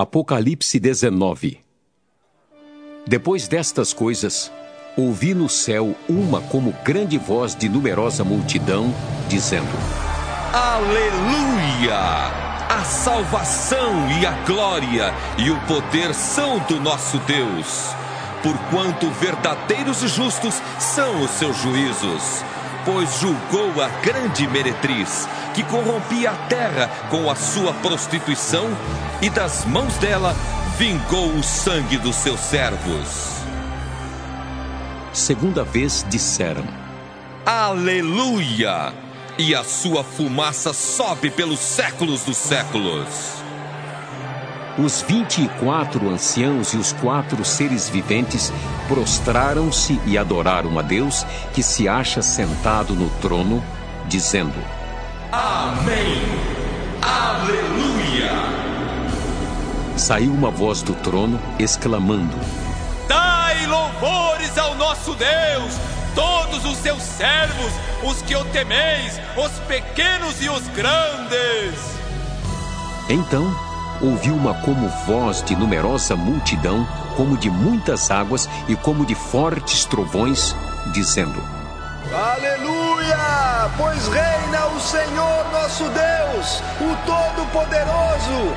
Apocalipse 19 Depois destas coisas, ouvi no céu uma como grande voz de numerosa multidão, dizendo: Aleluia! A salvação e a glória e o poder são do nosso Deus, porquanto verdadeiros e justos são os seus juízos pois julgou a grande meretriz, que corrompia a terra com a sua prostituição, e das mãos dela vingou o sangue dos seus servos. Segunda vez disseram: Aleluia! E a sua fumaça sobe pelos séculos dos séculos. Os vinte e quatro anciãos e os quatro seres viventes prostraram-se e adoraram a Deus que se acha sentado no trono, dizendo: Amém! Aleluia! Saiu uma voz do trono exclamando: Dai louvores ao nosso Deus, todos os seus servos, os que o temeis, os pequenos e os grandes. Então ouviu uma como voz de numerosa multidão, como de muitas águas e como de fortes trovões, dizendo: Aleluia! Pois reina o Senhor nosso Deus, o Todo-Poderoso.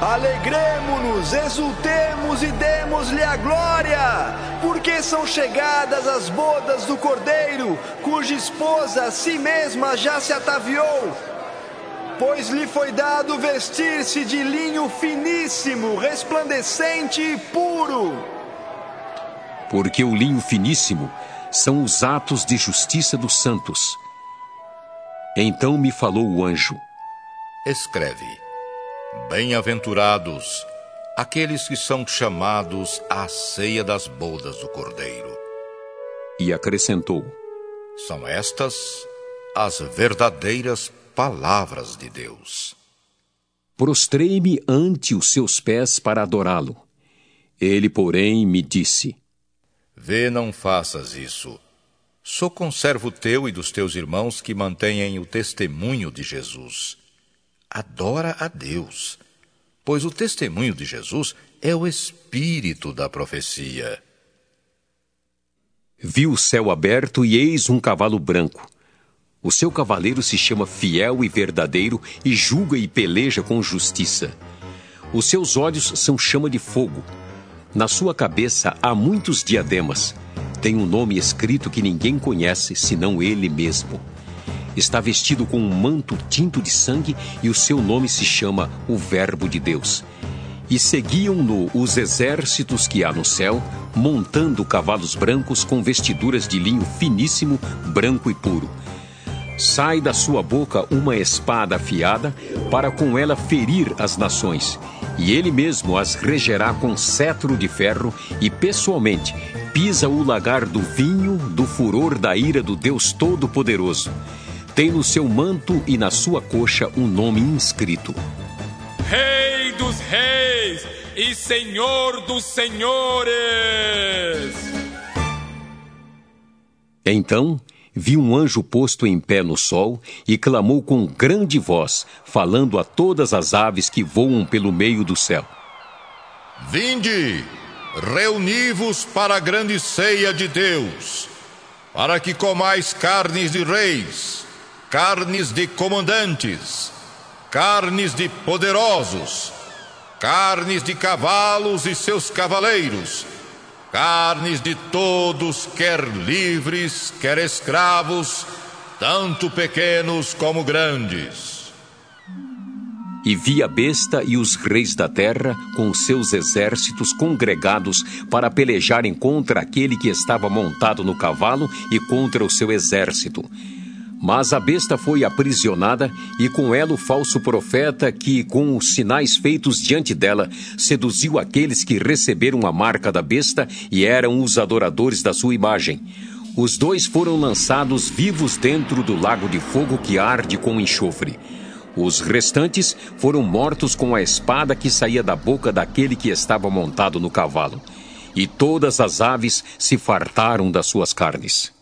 Alegremos-nos, exultemos e demos-lhe a glória, porque são chegadas as bodas do Cordeiro, cuja esposa a si mesma já se ataviou pois lhe foi dado vestir-se de linho finíssimo, resplandecente e puro. Porque o linho finíssimo são os atos de justiça dos santos. Então me falou o anjo: Escreve: Bem-aventurados aqueles que são chamados à ceia das bodas do Cordeiro. E acrescentou: São estas as verdadeiras palavras de Deus. Prostrei-me ante os seus pés para adorá-lo. Ele, porém, me disse: Vê, não faças isso. Sou conservo teu e dos teus irmãos que mantêm o testemunho de Jesus. Adora a Deus, pois o testemunho de Jesus é o espírito da profecia. Vi o céu aberto e eis um cavalo branco. O seu cavaleiro se chama Fiel e Verdadeiro e julga e peleja com justiça. Os seus olhos são chama de fogo. Na sua cabeça há muitos diademas. Tem um nome escrito que ninguém conhece senão ele mesmo. Está vestido com um manto tinto de sangue e o seu nome se chama o Verbo de Deus. E seguiam-no os exércitos que há no céu, montando cavalos brancos com vestiduras de linho finíssimo, branco e puro sai da sua boca uma espada afiada, para com ela ferir as nações, e ele mesmo as regerá com cetro de ferro, e pessoalmente pisa o lagar do vinho do furor da ira do Deus Todo-Poderoso. Tem no seu manto e na sua coxa um nome inscrito: Rei dos Reis e Senhor dos Senhores. Então vi um anjo posto em pé no sol e clamou com grande voz, falando a todas as aves que voam pelo meio do céu: Vinde, reuni-vos para a grande ceia de Deus, para que comais carnes de reis, carnes de comandantes, carnes de poderosos, carnes de cavalos e seus cavaleiros carnes de todos, quer livres, quer escravos, tanto pequenos como grandes. E vi a besta e os reis da terra com seus exércitos congregados para pelejarem contra aquele que estava montado no cavalo e contra o seu exército. Mas a besta foi aprisionada e com ela o falso profeta que, com os sinais feitos diante dela, seduziu aqueles que receberam a marca da besta e eram os adoradores da sua imagem. Os dois foram lançados vivos dentro do lago de fogo que arde com enxofre. Os restantes foram mortos com a espada que saía da boca daquele que estava montado no cavalo. E todas as aves se fartaram das suas carnes.